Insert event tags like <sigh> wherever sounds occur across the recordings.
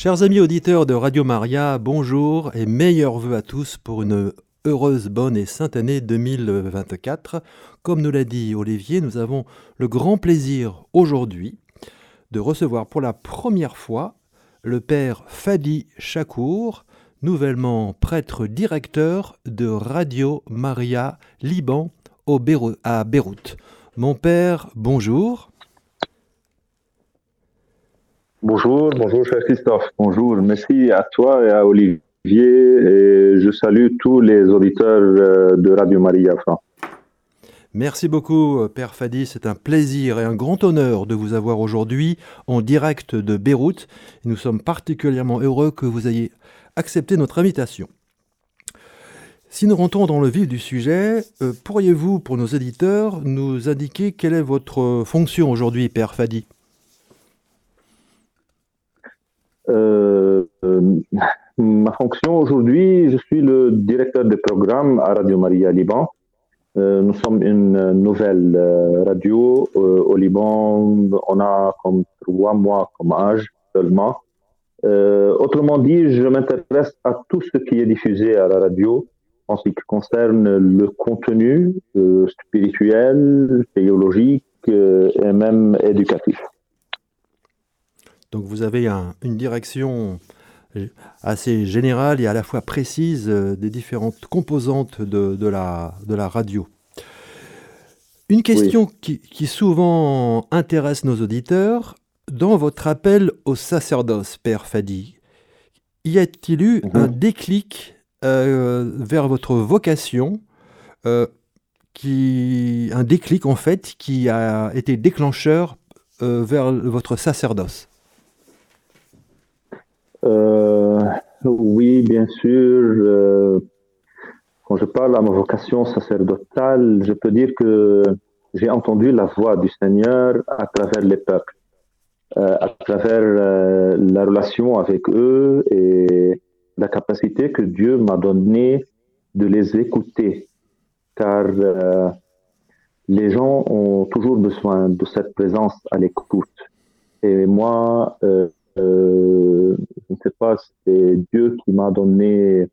Chers amis auditeurs de Radio Maria, bonjour et meilleurs voeux à tous pour une heureuse, bonne et sainte année 2024. Comme nous l'a dit Olivier, nous avons le grand plaisir aujourd'hui de recevoir pour la première fois le père Fadi Chakour, nouvellement prêtre directeur de Radio Maria Liban à Beyrouth. Mon père, bonjour. Bonjour, bonjour cher Christophe. Bonjour, merci à toi et à Olivier. Et je salue tous les auditeurs euh, de Radio Maria Merci beaucoup, Père Fadi. C'est un plaisir et un grand honneur de vous avoir aujourd'hui en direct de Beyrouth. Nous sommes particulièrement heureux que vous ayez accepté notre invitation. Si nous rentrons dans le vif du sujet, euh, pourriez-vous, pour nos éditeurs, nous indiquer quelle est votre fonction aujourd'hui, Père Fadi? Euh, euh, ma fonction aujourd'hui, je suis le directeur de programme à Radio Maria Liban. Euh, nous sommes une nouvelle radio au Liban. On a comme trois mois comme âge seulement. autrement dit, je m'intéresse à tout ce qui est diffusé à la radio en ce qui concerne le contenu spirituel, théologique et même éducatif. Donc vous avez une direction assez générale et à la fois précise euh, des différentes composantes de, la, de la radio. Une question qui, souvent intéresse nos auditeurs, dans votre appel au sacerdoce, Père Fadi, y a-t-il eu mhm. un déclic euh, vers votre vocation, euh, qui, un déclic en fait qui a été déclencheur vers votre sacerdoce? euh, oui, bien sûr. Euh, quand je parle à ma vocation sacerdotale, je peux dire que j'ai entendu la voix du Seigneur à travers les peuples, euh, à travers la relation avec eux et la capacité que Dieu m'a donnée de les écouter. Car les gens ont toujours besoin de cette présence à l'écoute. Et moi, euh, je ne sais pas, c'est Dieu qui m'a donné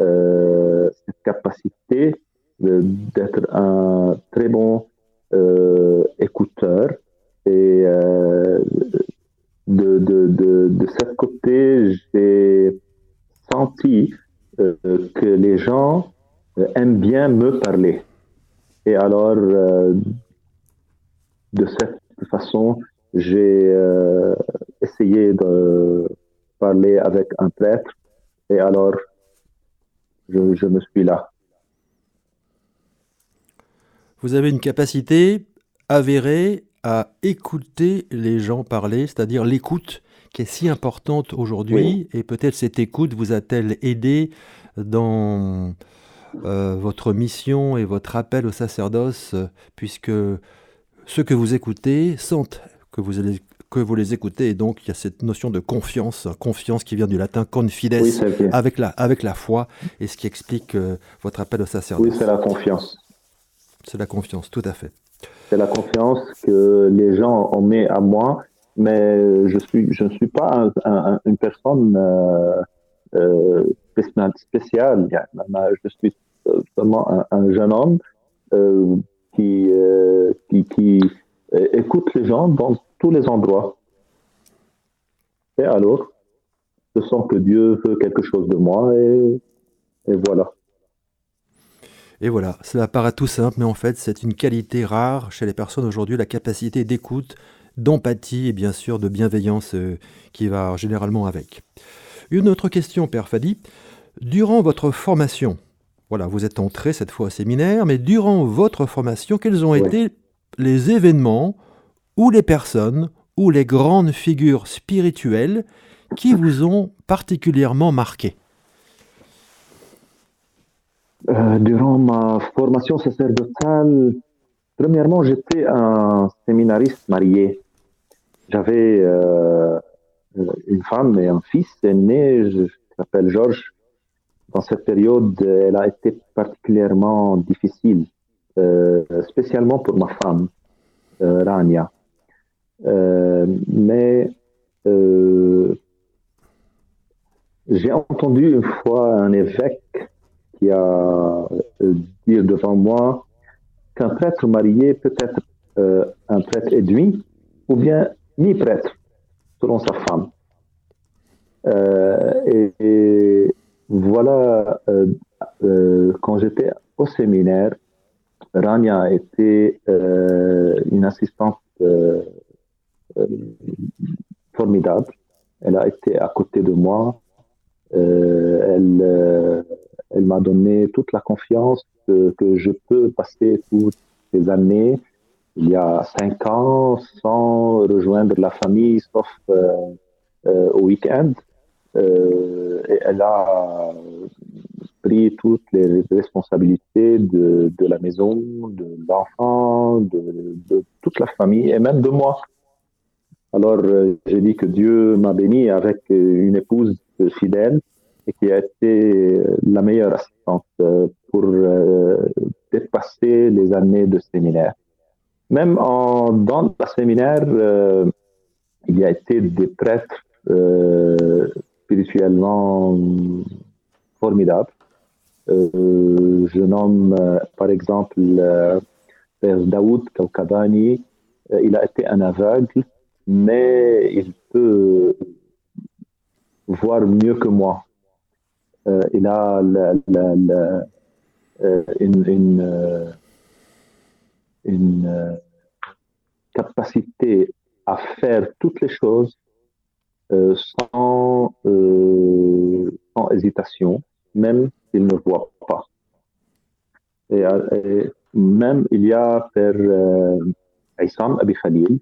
euh, cette capacité d'être un très bon euh, écouteur. Et de, de, de, de ce côté, j'ai senti que les gens aiment bien me parler. Et alors, de cette façon, j'ai euh, essayé de parler avec un prêtre. Et alors je, je, me suis là. Vous avez une capacité avérée à écouter les gens parler, c'est-à-dire l'écoute qui est si importante aujourd'hui. Et peut-être cette écoute vous a-t-elle aidé dans euh, votre mission et votre appel au sacerdoce puisque ceux que vous écoutez sentent que vous, allez, que vous les écoutez. Et donc, il y a cette notion de confiance, confiance qui vient du latin confides, avec, la, avec la foi, et ce qui explique euh, votre appel au sacerdoce. Oui, c'est la confiance. C'est la confiance, tout à fait. C'est la confiance que les gens ont mis à moi, mais je, suis, je ne suis pas une personne euh, euh, spéciale. Je suis seulement un, jeune homme qui, qui, qui écoute les gens dans tous les endroits. Et alors, je sens que Dieu veut quelque chose de moi et, voilà. Et voilà, cela paraît tout simple, mais en fait, c'est une qualité rare chez les personnes aujourd'hui, la capacité d'écoute, d'empathie et bien sûr de bienveillance euh, qui va généralement avec. Une autre question, Père Fadi. Durant votre formation, voilà, vous êtes entré cette fois au séminaire, mais durant votre formation, quels ont été les événements ou les personnes ou les grandes figures spirituelles qui vous ont particulièrement marqué euh, Durant ma formation sacerdotale, premièrement, j'étais un séminariste marié. J'avais euh, une femme et un fils né, je s'appelle Georges. Dans cette période, elle a été particulièrement difficile, euh, spécialement pour ma femme, Rania. Euh, mais euh, j'ai entendu une fois un évêque qui a euh, dit devant moi qu'un prêtre marié peut être un prêtre demi ou bien mi-prêtre, selon sa femme. Et, voilà, quand j'étais au séminaire, Rania était une assistante Elle a été à côté de moi. elle elle m'a donné toute la confiance que, je peux passer toutes ces années, il y a cinq ans, sans rejoindre la famille, sauf euh, euh, au week-end. Euh, elle a pris toutes les responsabilités de, la maison, de l'enfant, de, toute la famille et même de moi. Alors, j'ai dit que Dieu m'a béni avec une épouse fidèle et qui a été euh, la meilleure assistante euh, pour euh, dépasser les années de séminaire. Même dans le séminaire, il y a été des prêtres spirituellement formidables. je nomme par exemple Père Daoud Kaukadani. il a été un aveugle, mais il peut voir mieux que moi. Euh, il a euh, une, euh, capacité à faire toutes les choses sans, hésitation, même s'il ne voit pas. Même il y a Père Aïssam Abi Khalil,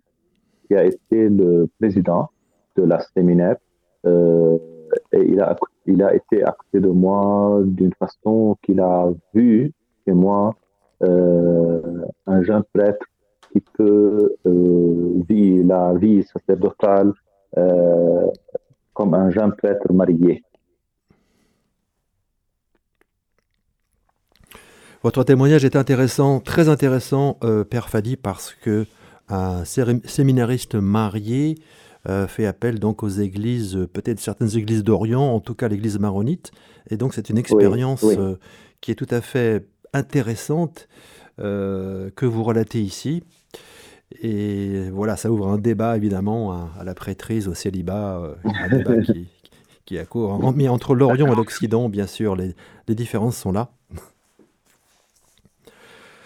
qui a été le président de la séminaire, et il a il a été à de moi d'une façon qu'il a vu chez moi euh, un jeune prêtre qui peut euh, vivre la vie sacerdotale euh, comme un jeune prêtre marié. Votre témoignage est intéressant, très intéressant, Père Fadi, parce que un séminariste marié euh, fait appel donc aux églises, peut-être certaines églises d'Orient, en tout cas l'église maronite. Et donc c'est une expérience euh, qui est tout à fait intéressante euh, que vous relatez ici. Et voilà, ça ouvre un débat évidemment à, la prêtrise, au célibat, un débat qui, qui a cours. Mais entre l'Orient et l'Occident, bien sûr, les, les, différences sont là.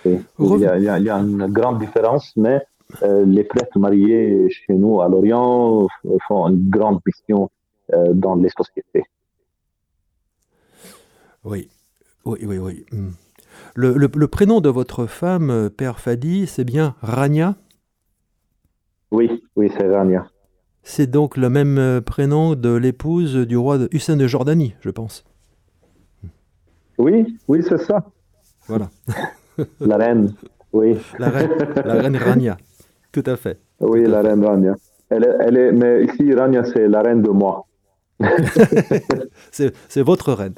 Il y, a, il, y a, une grande différence, mais les prêtres mariés chez nous à Lorient font une grande mission euh, dans les sociétés. Oui, oui, oui, oui. Hmm. Le, prénom de votre femme, euh, Père Fadi, c'est bien Rania? Oui, oui, c'est Rania. C'est donc le même prénom de l'épouse du roi de Hussein de Jordanie, je pense. Oui, oui, c'est ça. Voilà. la reine, oui. La reine, la reine Rania. Tout à fait. Oui, la reine Rania. Elle est, elle est, mais ici, Rania, c'est la reine de moi. <laughs> c'est votre reine.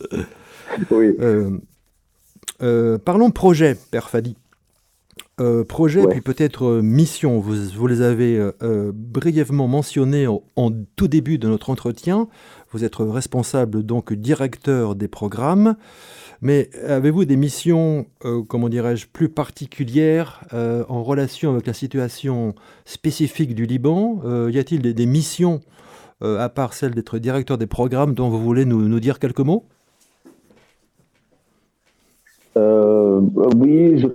<laughs> oui. Euh, euh, parlons projet, Père Fadi. Euh, projet, puis peut-être mission. Vous, vous, les avez brièvement mentionnés en, tout début de notre entretien. Vous êtes responsable, donc directeur des programmes. Mais avez-vous des missions, euh, comment dirais-je, plus particulières euh, en relation avec la situation spécifique du Liban? Euh, Y a-t-il des, missions, à part celle d'être directeur des programmes, dont vous voulez nous, dire quelques mots? Oui, je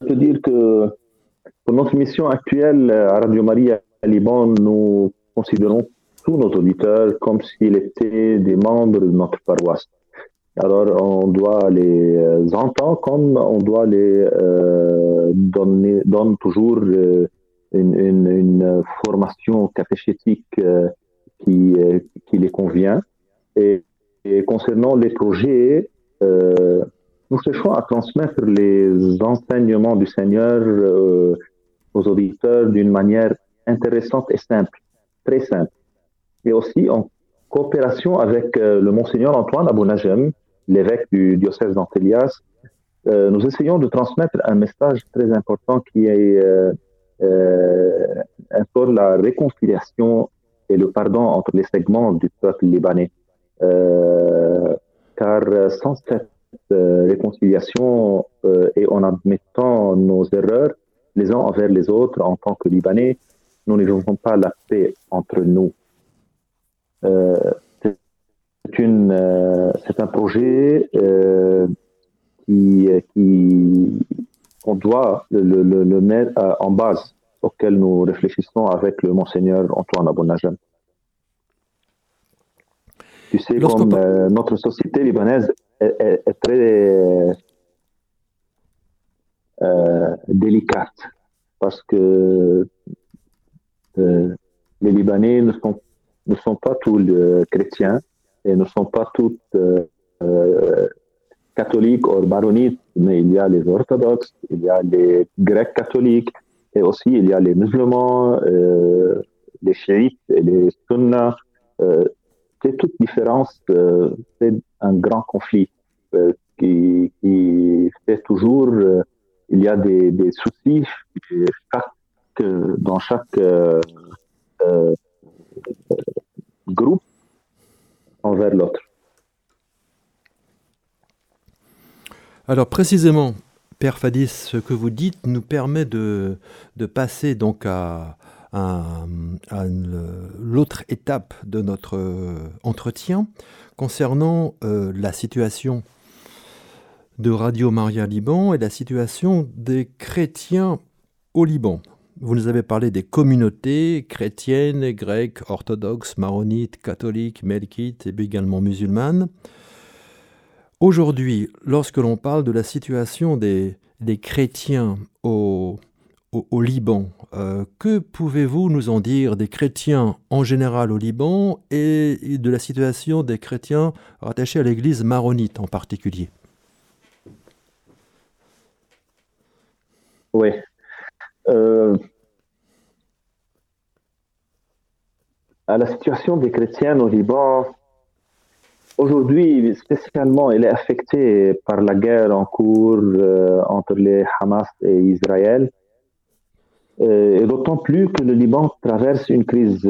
peux dire que pour notre mission actuelle à Radio Maria Liban, nous considérons tous nos auditeurs comme s'ils étaient des membres de notre paroisse. Alors, on doit les euh, entendre comme on doit les euh, donner donne toujours euh, une, une, formation catéchétique euh, qui, qui les convient. Et, et concernant les projets, nous cherchons à transmettre les enseignements du Seigneur aux auditeurs d'une manière intéressante et simple, très simple. Et aussi en coopération avec le Monseigneur Antoine Abounajem, l'évêque du diocèse d'Antelias, euh, nous essayons de transmettre un message très important qui est euh, euh, la réconciliation et le pardon entre les segments du peuple libanais. car sans cette réconciliation et en admettant nos erreurs les uns envers les autres en tant que Libanais, nous ne vivons pas la paix entre nous. C'est un projet qui, qui qu'on doit le, le, le, mettre en base auquel nous réfléchissons avec le monseigneur Antoine Abonajam. Tu sais, comme euh, notre société libanaise est, très euh, délicate parce que euh, les Libanais ne sont, ne sont pas tous chrétiens et ne sont pas tous catholiques ou maronites, mais il y a les orthodoxes, il y a les grecs catholiques, et aussi il y a les musulmans, euh, les chiites et les sunnas. Euh, c'est toute différence, euh, c'est un grand conflit euh, qui, fait toujours, euh, il y a des, soucis dans chaque groupe envers l'autre. Alors précisément, Père Fadis, ce que vous dites nous permet de, passer donc à, l'autre étape de notre entretien concernant euh, la situation de Radio Maria Liban et la situation des chrétiens au Liban. Vous nous avez parlé des communautés chrétiennes, grecques, orthodoxes, maronites, catholiques, melkites et également musulmanes. Aujourd'hui, lorsque l'on parle de la situation des, des chrétiens au, au, Liban, euh, que pouvez-vous nous en dire des chrétiens en général au Liban et de la situation des chrétiens rattachés à l'église maronite en particulier? Oui. Euh, à la situation des chrétiens au Liban, Aujourd'hui, spécialement, elle est affectée par la guerre en cours euh, entre les Hamas et Israël. Euh, et d'autant plus que le Liban traverse une crise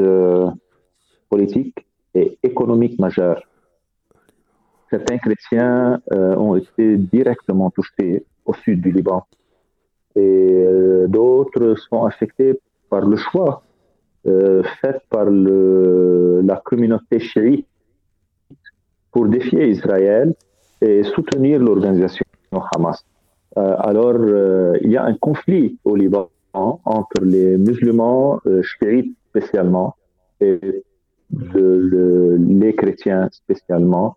politique et économique majeure. Certains chrétiens ont été directement touchés au sud du Liban. Et d'autres sont affectés par le choix fait par le, la communauté chiite pour défier Israël et soutenir l'organisation Hamas. Euh, alors, euh, il y a un conflit au Liban entre les musulmans euh, chiites spécialement et les chrétiens spécialement,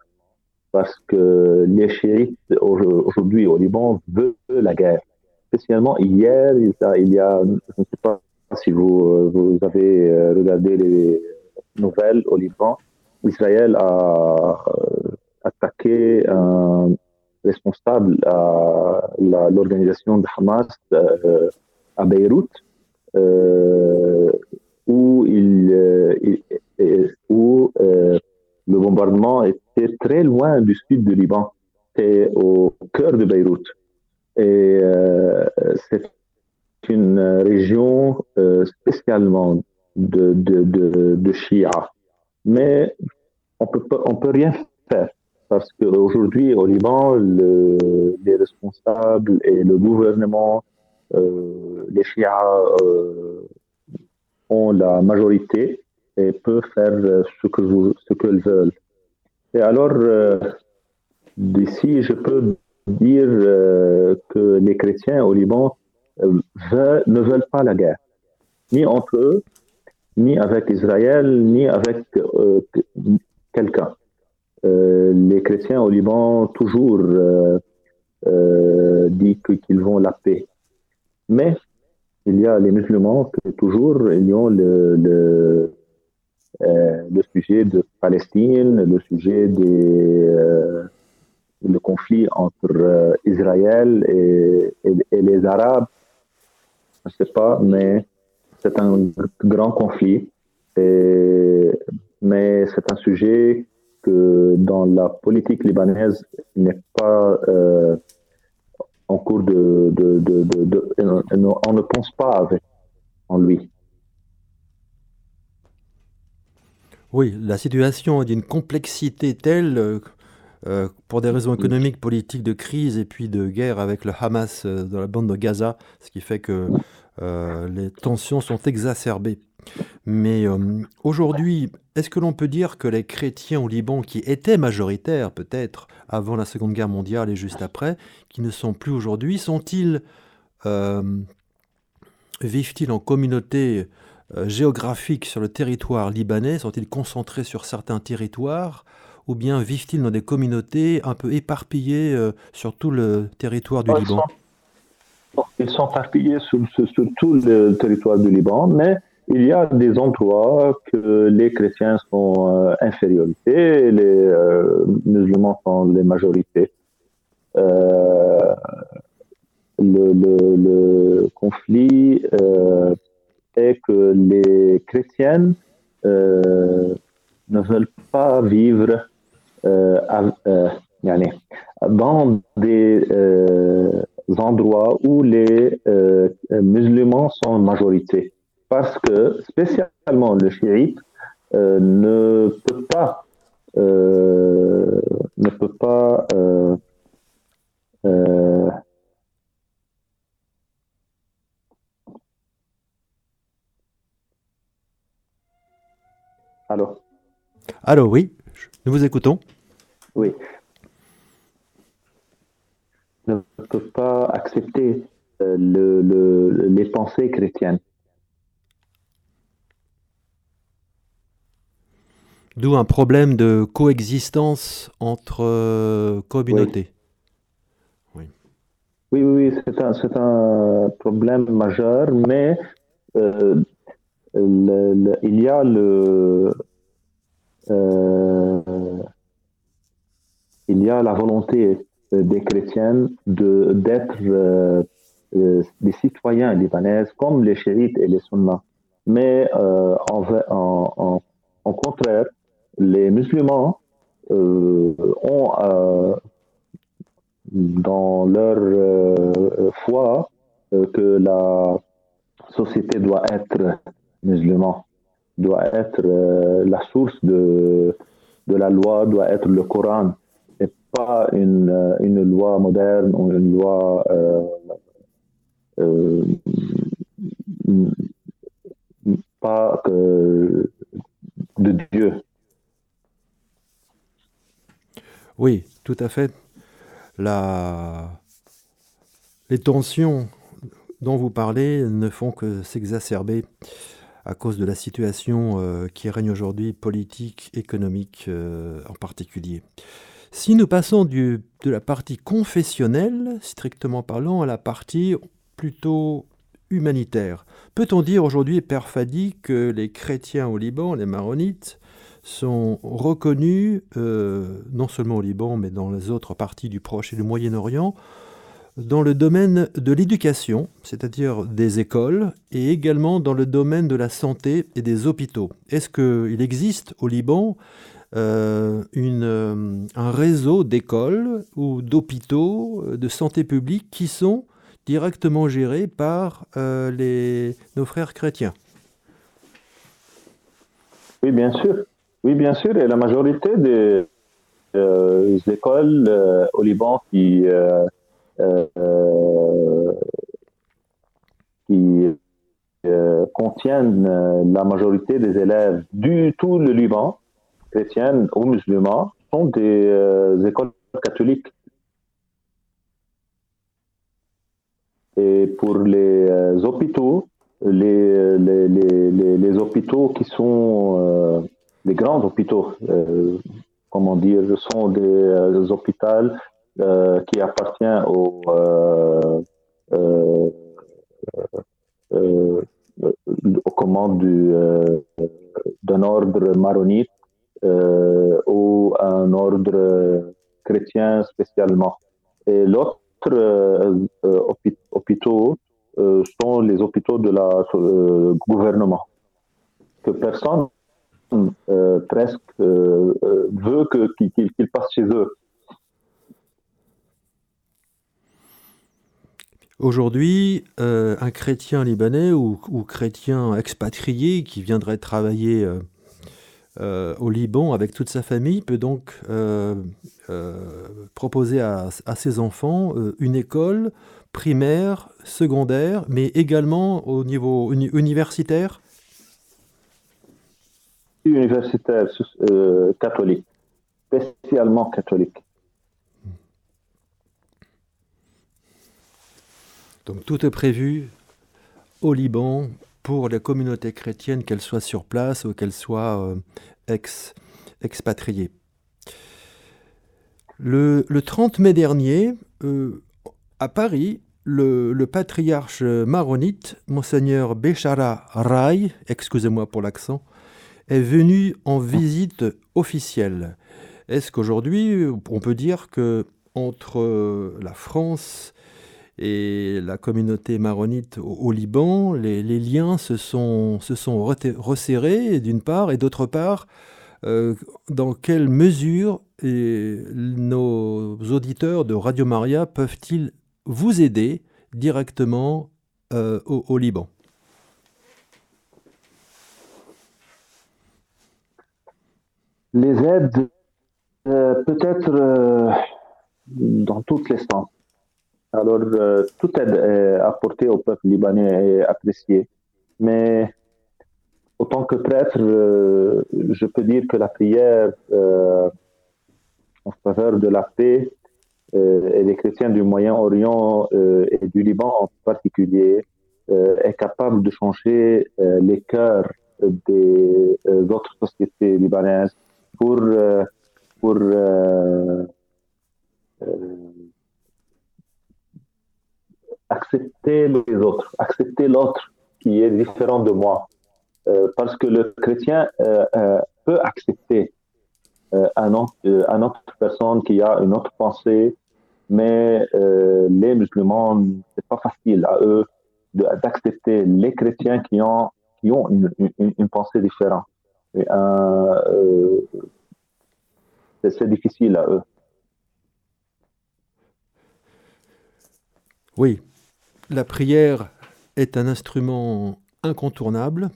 parce que les chiites aujourd'hui au Liban veulent la guerre. Spécialement hier, il y a, il y a je ne sais pas si vous, vous avez regardé les nouvelles au Liban, Israël a euh, attaqué un responsable à l'organisation de Hamas euh, à Beyrouth, euh, où, le bombardement était très loin du sud du Liban, et au cœur de Beyrouth. Et c'est une région spécialement de, de, de, de mais on peut, on peut rien faire parce qu'aujourd'hui au Liban, le, les responsables et le gouvernement, euh, les chiites euh, ont la majorité et peuvent faire ce que ce qu'ils veulent. Et alors, euh, d'ici, je peux dire euh, que les chrétiens au Liban euh, veulent, ne veulent pas la guerre, ni entre eux, ni avec Israël, ni avec euh, quelqu'un. Les chrétiens au Liban toujours disent qu'ils vont la paix. Mais il y a les musulmans qui toujours ils ont le, le, le sujet de Palestine, le sujet des le conflit entre Israël et, et, les Arabes. Je ne sais pas, mais c'est un grand conflit, mais c'est un sujet que dans la politique libanaise n'est pas euh, en cours de, de, on ne pense pas en lui. Oui, la situation est d'une complexité telle, pour des raisons économiques, politiques, de crise et puis de guerre avec le Hamas dans la bande de Gaza, ce qui fait que les tensions sont exacerbées. Mais aujourd'hui, est-ce que l'on peut dire que les chrétiens au Liban, qui étaient majoritaires peut-être avant la Seconde Guerre mondiale et juste après, qui ne sont plus aujourd'hui, sont-ils vivent-ils en communauté géographique sur le territoire libanais? Sont-ils concentrés sur certains territoires? Ou bien vivent-ils dans des communautés un peu éparpillées sur tout le territoire du Liban? Ils sont éparpillés sur, sur, tout le territoire du Liban, mais il y a des endroits que les chrétiens sont euh, infériorités les euh, musulmans sont les majorités. Euh, le, conflit est que les chrétiennes ne veulent pas vivre dans des endroits où les musulmans sont majorité. Parce que spécialement le chiite euh, ne peut pas euh, ne peut pas euh, Allô, oui, nous vous écoutons. Oui. Ne peut pas accepter les pensées chrétiennes. D'où un problème de coexistence entre euh, communautés. Oui, oui, oui, c'est un, un, problème majeur, mais euh, il y a le. Euh, il y a la volonté des chrétiens de, d'être des citoyens libanais comme les chérites et les sunnas. Mais en, en, en, contraire, les musulmans euh, ont euh, dans leur euh, foi que la société doit être musulmane, doit être la source de, de la loi, doit être le Coran, pas une, une loi moderne ou une loi pas que de Dieu. Oui, tout à fait. La... Les tensions dont vous parlez ne font que s'exacerber à cause de la situation euh, qui règne aujourd'hui, politique, économique euh, en particulier. Si nous passons de la partie confessionnelle, strictement parlant, à la partie plutôt humanitaire, peut-on dire aujourd'hui, Père Fadi, que les chrétiens au Liban, les maronites, sont reconnus, euh, non seulement au Liban, mais dans les autres parties du Proche et du Moyen-Orient, dans le domaine de l'éducation, c'est-à-dire des écoles, et également dans le domaine de la santé et des hôpitaux? Est-ce qu'il existe au Liban euh, une, euh, un réseau d'écoles ou d'hôpitaux de santé publique qui sont directement gérés par les, nos frères chrétiens Oui, bien sûr. Oui, bien sûr, et la majorité des, euh, écoles euh, au Liban qui, euh, qui contiennent la majorité des élèves du tout le Liban, chrétiens ou musulmans, sont des écoles catholiques. Et pour les hôpitaux, les, les, les, les, hôpitaux qui sont les grands hôpitaux, euh, comment dire, sont des, euh, hôpitaux euh, qui appartiennent au, aux commandes d'un ordre maronite ou un ordre chrétien spécialement. Et l'autre hôpitaux sont les hôpitaux de la gouvernement que personne euh, presque euh, euh, veut qu'il passe chez eux. Aujourd'hui, un chrétien libanais ou, chrétien expatrié qui viendrait travailler au Liban avec toute sa famille peut donc proposer à, ses enfants une école primaire, secondaire, mais également au niveau universitaire? Universitaire catholique, spécialement catholique. Donc tout est prévu au Liban pour les communautés chrétiennes, qu'elles soient sur place ou qu'elles soient euh, ex, expatriées. Le, 30 mai dernier, euh, à Paris, le, patriarche maronite, monseigneur Béchara Rai, excusez-moi pour l'accent, est venu en visite officielle. Est-ce qu'aujourd'hui, on peut dire que entre la France et la communauté maronite au, Liban, les, liens se sont, se sont resserrés d'une part, et d'autre part, euh, dans quelle mesure nos auditeurs de Radio Maria peuvent-ils vous aider directement euh, au, Liban? Les aides, euh, peut-être dans toutes les sens. Alors, euh, toute aide apportée au peuple libanais est appréciée. Mais autant que prêtre, euh, je peux dire que la prière euh, en faveur de la paix et des chrétiens du Moyen-Orient et du Liban en particulier est capable de changer les cœurs des autres sociétés libanaises pour, pour accepter les autres, accepter l'autre qui est différent de moi. Euh, parce que le chrétien euh, euh, peut accepter un autre, une autre personne qui a une autre pensée, mais les musulmans, c'est pas facile à eux d'accepter les chrétiens qui ont, qui ont une, une, pensée différente. c'est difficile à eux. Oui, la prière est un instrument incontournable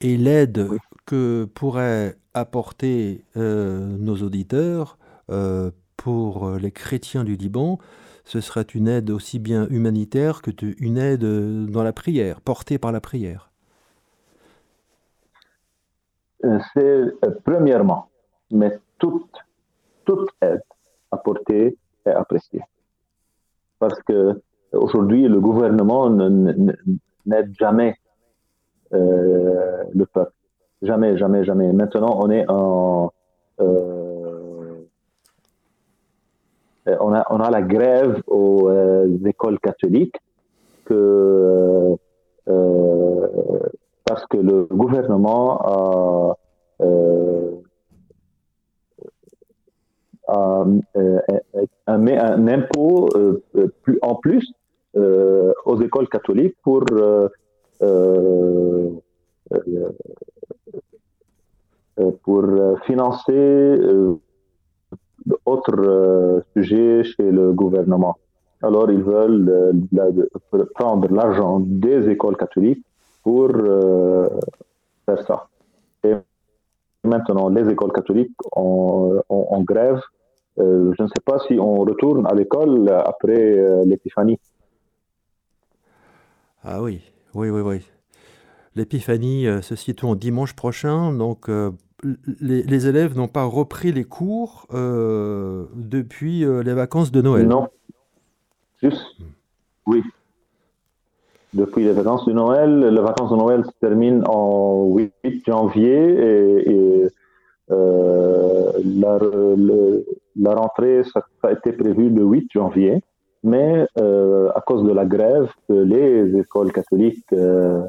et l'aide que pourraient apporter euh, nos auditeurs euh, pour les chrétiens du Liban, ce serait une aide aussi bien humanitaire que une aide dans la prière, portée par la prière. Euh, c'est premièrement, mais toute, toute aide apportée est appréciée. Parce que Aujourd'hui, le gouvernement n'aide jamais euh, le peuple. Jamais, jamais, jamais. Maintenant, on est en. Euh, on, a, on a la grève aux euh, écoles catholiques que, parce que le gouvernement a met un impôt plus, en plus aux écoles catholiques pour euh, euh, pour financer d'autres sujets chez le gouvernement. Alors, ils veulent prendre l'argent des écoles catholiques pour faire ça. Et maintenant, les écoles catholiques ont, en grève. je ne sais pas si on retourne à l'école après l'épiphanie. Ah oui, oui, oui, oui. L'épiphanie euh, se situe dimanche prochain, donc euh, les, élèves n'ont pas repris les cours euh, depuis les vacances de Noël. Non, juste, oui. Depuis les vacances de Noël, les vacances de Noël se terminent en 8 janvier et, la, la, rentrée, ça a été prévu le 8 janvier mais euh, à cause de la grève, les écoles catholiques, euh,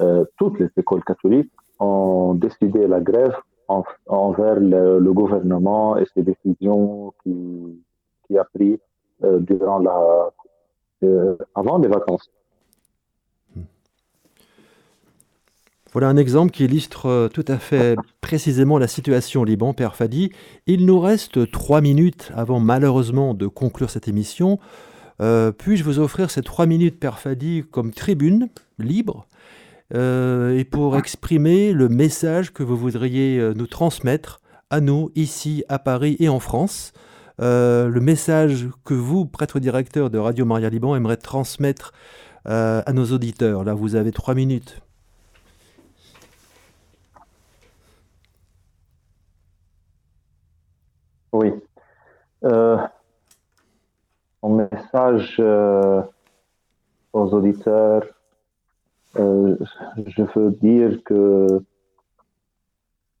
euh, toutes les écoles catholiques ont décidé la grève envers le, gouvernement et ses décisions qui a pris durant la, avant les vacances. Voilà un exemple qui illustre tout à fait précisément la situation au Liban, Père Fadi. Il nous reste trois minutes avant malheureusement de conclure cette émission. Euh, puis-je vous offrir ces trois minutes Père Fadi comme tribune libre et pour exprimer le message que vous voudriez nous transmettre à nous, ici à Paris et en France? le message que vous, prêtre directeur de Radio Maria Liban, aimeriez transmettre à nos auditeurs. Là, vous avez trois minutes. Oui. Euh, euh, aux auditeurs, euh, je veux dire que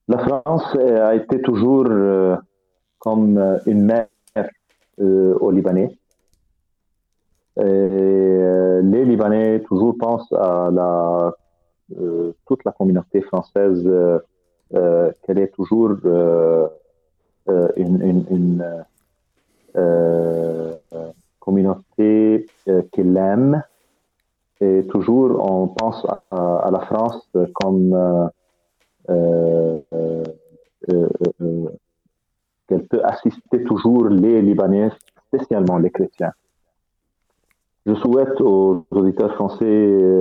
la France a été toujours comme une mère aux Libanais. Et les Libanais toujours pensent à la, toute la communauté française qu'elle est toujours euh, une, euh, euh, communauté qu'il aime. Et toujours, on pense à, la France comme qu'elle peut assister toujours les Libanais, spécialement les chrétiens. Je souhaite aux auditeurs français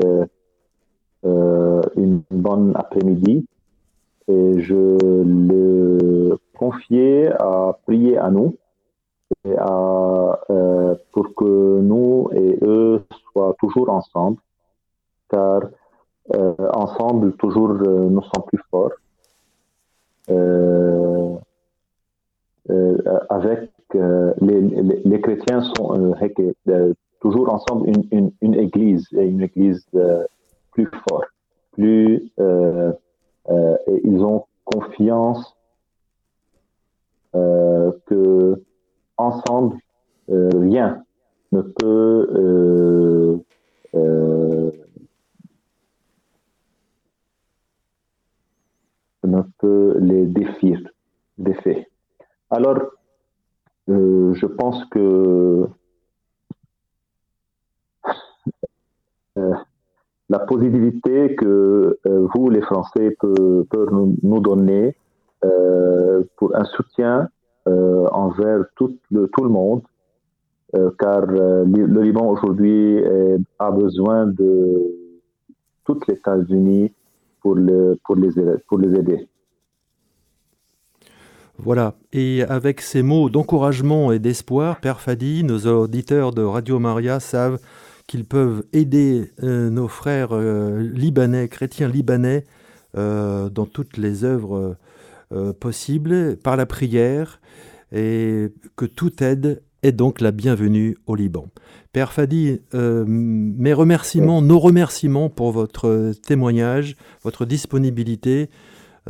une bonne après-midi et je le confier à prier à nous à, euh, pour que nous et eux soient toujours ensemble, car euh, ensemble, toujours, euh, nous sommes plus forts. avec les, les, les, chrétiens sont toujours ensemble une, une, une, église et une église plus forte, plus et ils ont confiance euh, que ensemble, euh, rien ne peut euh, ne peut les défier, défaire. Alors, je pense que la positivité que vous, les Français, peuvent, nous, donner pour un soutien euh, envers tout le, monde, euh, car euh, le Liban aujourd'hui a besoin de toutes les États-Unis pour les aider. Voilà, et avec ces mots d'encouragement et d'espoir, Père Fadi, nos auditeurs de Radio Maria savent qu'ils peuvent aider nos frères libanais, chrétiens libanais, dans toutes les œuvres euh, possible par la prière et que toute aide est donc la bienvenue au Liban. Père Fadi, euh, mes remerciements, nos remerciements pour votre témoignage, votre disponibilité.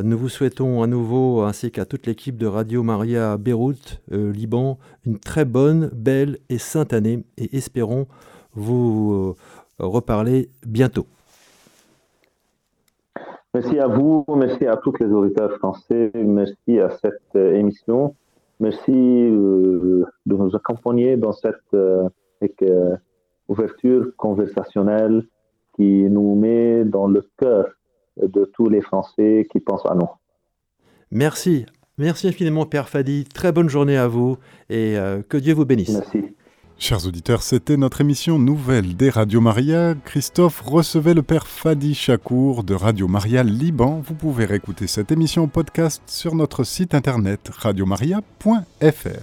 Nous vous souhaitons à nouveau, ainsi qu'à toute l'équipe de Radio Maria Beyrouth, euh, Liban, une très bonne, belle et sainte année et espérons vous reparler bientôt. Merci à vous, merci à tous les auditeurs français, merci à cette euh, émission, merci euh, de nous accompagner dans cette euh, ouverture conversationnelle qui nous met dans le cœur de tous les Français qui pensent à nous. Merci, merci infiniment Père Fadi, très bonne journée à vous et que Dieu vous bénisse. Merci. Chers auditeurs, c'était notre émission nouvelle des Radio Maria. Christophe recevait le père Fadi Chakour de Radio Maria Liban. Vous pouvez réécouter cette émission podcast sur notre site internet radiomaria.fr.